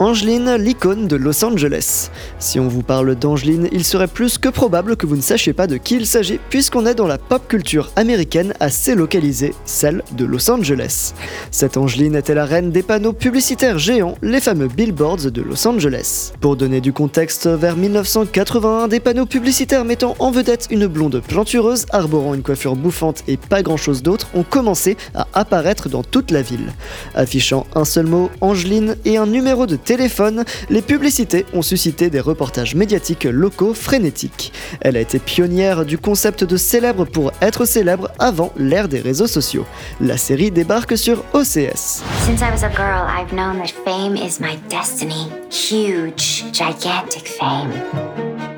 Angeline, l'icône de Los Angeles. Si on vous parle d'Angeline, il serait plus que probable que vous ne sachiez pas de qui il s'agit, puisqu'on est dans la pop culture américaine assez localisée, celle de Los Angeles. Cette Angeline était la reine des panneaux publicitaires géants, les fameux billboards de Los Angeles. Pour donner du contexte, vers 1981, des panneaux publicitaires mettant en vedette une blonde plantureuse, arborant une coiffure bouffante et pas grand chose d'autre, ont commencé à apparaître dans toute la ville. Affichant un seul mot, Angeline, et un numéro de téléphone, les publicités ont suscité des reportages médiatiques locaux frénétiques. Elle a été pionnière du concept de célèbre pour être célèbre avant l'ère des réseaux sociaux. La série débarque sur OCS. Since I was a girl, I've known that fame is my destiny. Huge, gigantic fame.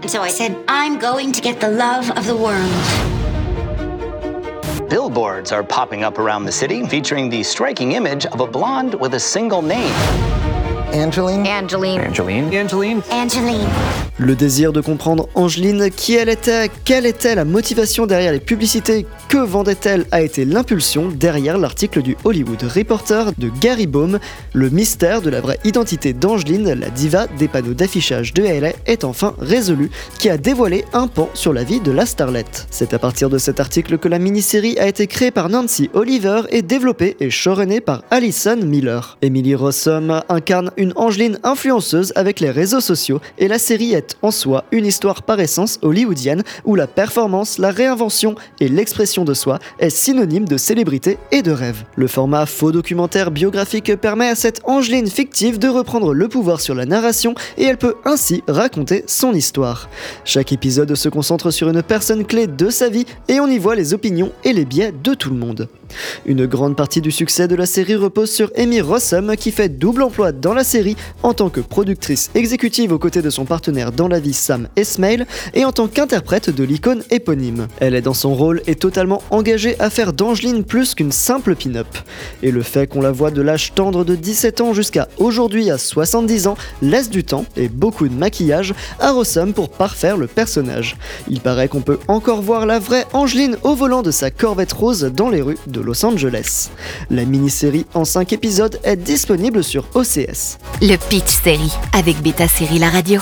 And so I said, I'm going to get the love of the world. Billboards are popping up around the city featuring the striking image of a blonde with a single name. Angeline? Angeline. Angeline? Angeline? Angeline. Le désir de comprendre Angeline, qui elle était, quelle était la motivation derrière les publicités, que vendait-elle, a été l'impulsion derrière l'article du Hollywood Reporter de Gary Baum. Le mystère de la vraie identité d'Angeline, la diva des panneaux d'affichage de LA, est enfin résolu, qui a dévoilé un pan sur la vie de la starlette. C'est à partir de cet article que la mini-série a été créée par Nancy Oliver et développée et showrunnée par Alison Miller. Emily Rossum incarne une Angeline influenceuse avec les réseaux sociaux et la série est en soi une histoire par essence hollywoodienne où la performance, la réinvention et l'expression de soi est synonyme de célébrité et de rêve. Le format faux documentaire biographique permet à cette Angeline fictive de reprendre le pouvoir sur la narration et elle peut ainsi raconter son histoire. Chaque épisode se concentre sur une personne clé de sa vie et on y voit les opinions et les biais de tout le monde. Une grande partie du succès de la série repose sur Amy Rossum qui fait double emploi dans la série en tant que productrice exécutive aux côtés de son partenaire dans la vie Sam Esmail et en tant qu'interprète de l'icône éponyme. Elle est dans son rôle et totalement engagée à faire d'Angeline plus qu'une simple pin-up. Et le fait qu'on la voit de l'âge tendre de 17 ans jusqu'à aujourd'hui à 70 ans laisse du temps et beaucoup de maquillage à Rossum pour parfaire le personnage. Il paraît qu'on peut encore voir la vraie Angeline au volant de sa Corvette rose dans les rues de Los Angeles. La mini-série en 5 épisodes est disponible sur OCS. Le Pitch Série avec Beta Série La Radio.